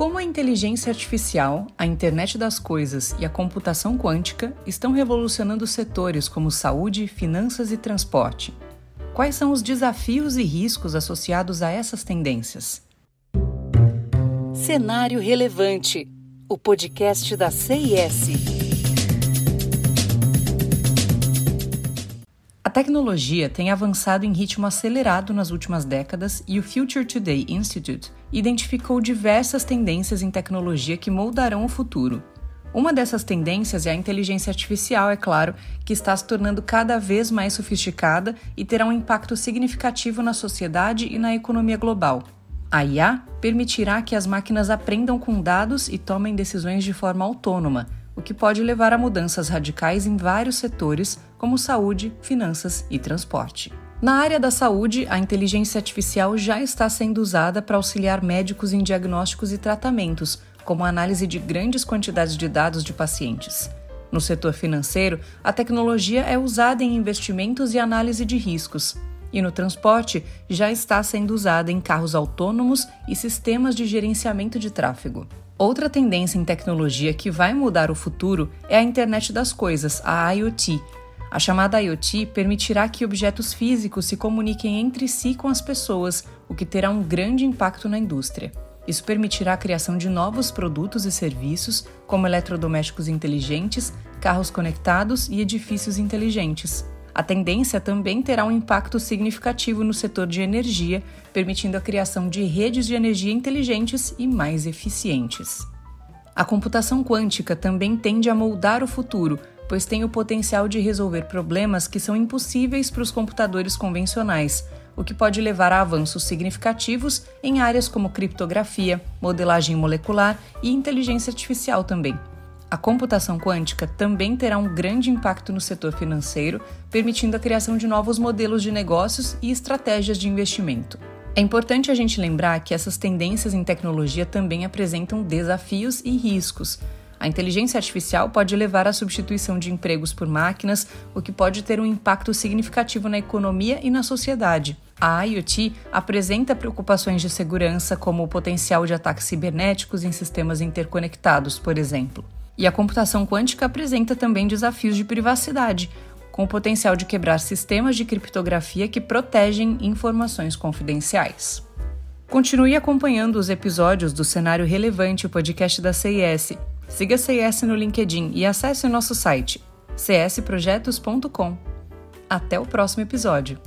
Como a inteligência artificial, a internet das coisas e a computação quântica estão revolucionando setores como saúde, finanças e transporte? Quais são os desafios e riscos associados a essas tendências? Cenário Relevante, o podcast da CIS. A tecnologia tem avançado em ritmo acelerado nas últimas décadas e o Future Today Institute identificou diversas tendências em tecnologia que moldarão o futuro. Uma dessas tendências é a inteligência artificial, é claro, que está se tornando cada vez mais sofisticada e terá um impacto significativo na sociedade e na economia global. A IA permitirá que as máquinas aprendam com dados e tomem decisões de forma autônoma, o que pode levar a mudanças radicais em vários setores, como saúde, finanças e transporte. Na área da saúde, a inteligência artificial já está sendo usada para auxiliar médicos em diagnósticos e tratamentos, como a análise de grandes quantidades de dados de pacientes. No setor financeiro, a tecnologia é usada em investimentos e análise de riscos. E no transporte, já está sendo usada em carros autônomos e sistemas de gerenciamento de tráfego. Outra tendência em tecnologia que vai mudar o futuro é a internet das coisas, a IoT. A chamada IoT permitirá que objetos físicos se comuniquem entre si com as pessoas, o que terá um grande impacto na indústria. Isso permitirá a criação de novos produtos e serviços, como eletrodomésticos inteligentes, carros conectados e edifícios inteligentes. A tendência também terá um impacto significativo no setor de energia, permitindo a criação de redes de energia inteligentes e mais eficientes. A computação quântica também tende a moldar o futuro, pois tem o potencial de resolver problemas que são impossíveis para os computadores convencionais, o que pode levar a avanços significativos em áreas como criptografia, modelagem molecular e inteligência artificial também. A computação quântica também terá um grande impacto no setor financeiro, permitindo a criação de novos modelos de negócios e estratégias de investimento. É importante a gente lembrar que essas tendências em tecnologia também apresentam desafios e riscos. A inteligência artificial pode levar à substituição de empregos por máquinas, o que pode ter um impacto significativo na economia e na sociedade. A IoT apresenta preocupações de segurança, como o potencial de ataques cibernéticos em sistemas interconectados, por exemplo. E a computação quântica apresenta também desafios de privacidade, com o potencial de quebrar sistemas de criptografia que protegem informações confidenciais. Continue acompanhando os episódios do Cenário Relevante, o podcast da CIS. Siga a CIS no LinkedIn e acesse o nosso site csprojetos.com. Até o próximo episódio.